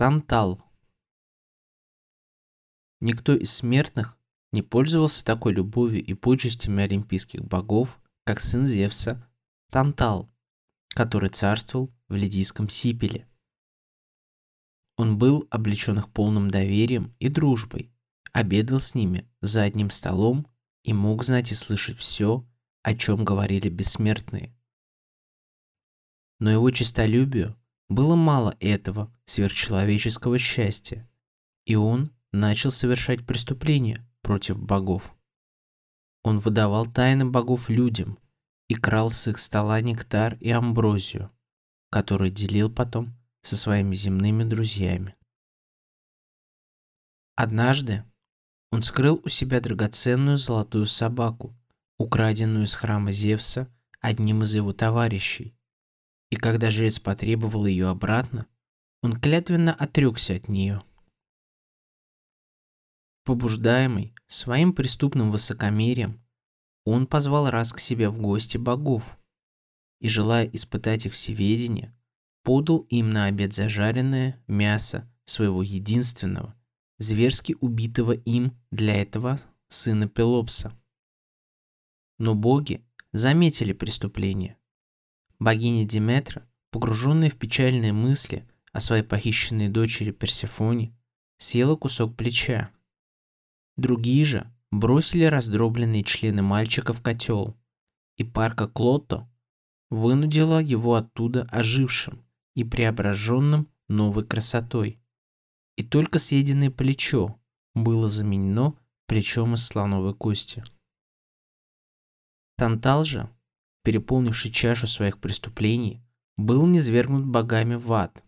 Тантал. Никто из смертных не пользовался такой любовью и почестями олимпийских богов, как сын Зевса Тантал, который царствовал в Лидийском Сипеле. Он был облечен их полным доверием и дружбой, обедал с ними за одним столом и мог знать и слышать все, о чем говорили бессмертные. Но его честолюбию было мало этого сверхчеловеческого счастья, и он начал совершать преступления против богов. Он выдавал тайны богов людям и крал с их стола нектар и амброзию, который делил потом со своими земными друзьями. Однажды он скрыл у себя драгоценную золотую собаку, украденную из храма Зевса одним из его товарищей. И когда жрец потребовал ее обратно, он клятвенно отрекся от нее. Побуждаемый своим преступным высокомерием, он позвал раз к себе в гости богов и, желая испытать их всеведение, подал им на обед зажаренное мясо своего единственного, зверски убитого им для этого сына Пелопса. Но боги заметили преступление. Богиня Диметра, погруженная в печальные мысли о своей похищенной дочери Персефоне, съела кусок плеча. Другие же бросили раздробленные члены мальчика в котел, и парка Клотто вынудила его оттуда ожившим и преображенным новой красотой. И только съеденное плечо было заменено плечом из слоновой кости. Тантал же, переполнивший чашу своих преступлений, был низвергнут богами в ад,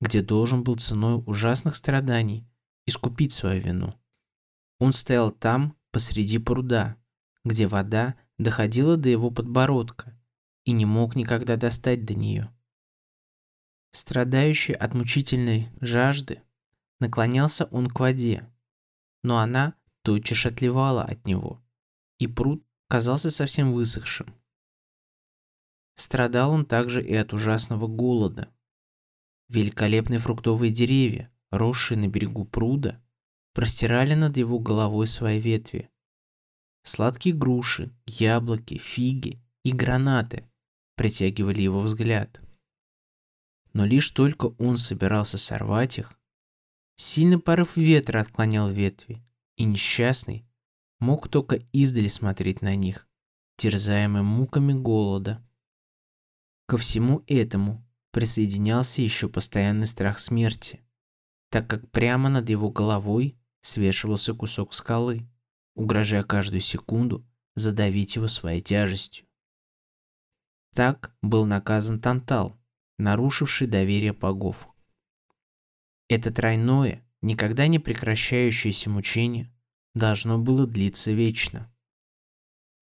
где должен был ценой ужасных страданий искупить свою вину. Он стоял там, посреди пруда, где вода доходила до его подбородка и не мог никогда достать до нее. Страдающий от мучительной жажды, наклонялся он к воде, но она тотчас отливала от него, и пруд казался совсем высохшим. Страдал он также и от ужасного голода. Великолепные фруктовые деревья, росшие на берегу пруда, простирали над его головой свои ветви. Сладкие груши, яблоки, фиги и гранаты притягивали его взгляд. Но лишь только он собирался сорвать их, сильный порыв ветра отклонял ветви, и несчастный, мог только издали смотреть на них, терзаемый муками голода. Ко всему этому присоединялся еще постоянный страх смерти, так как прямо над его головой свешивался кусок скалы, угрожая каждую секунду задавить его своей тяжестью. Так был наказан Тантал, нарушивший доверие богов. Это тройное, никогда не прекращающееся мучение должно было длиться вечно.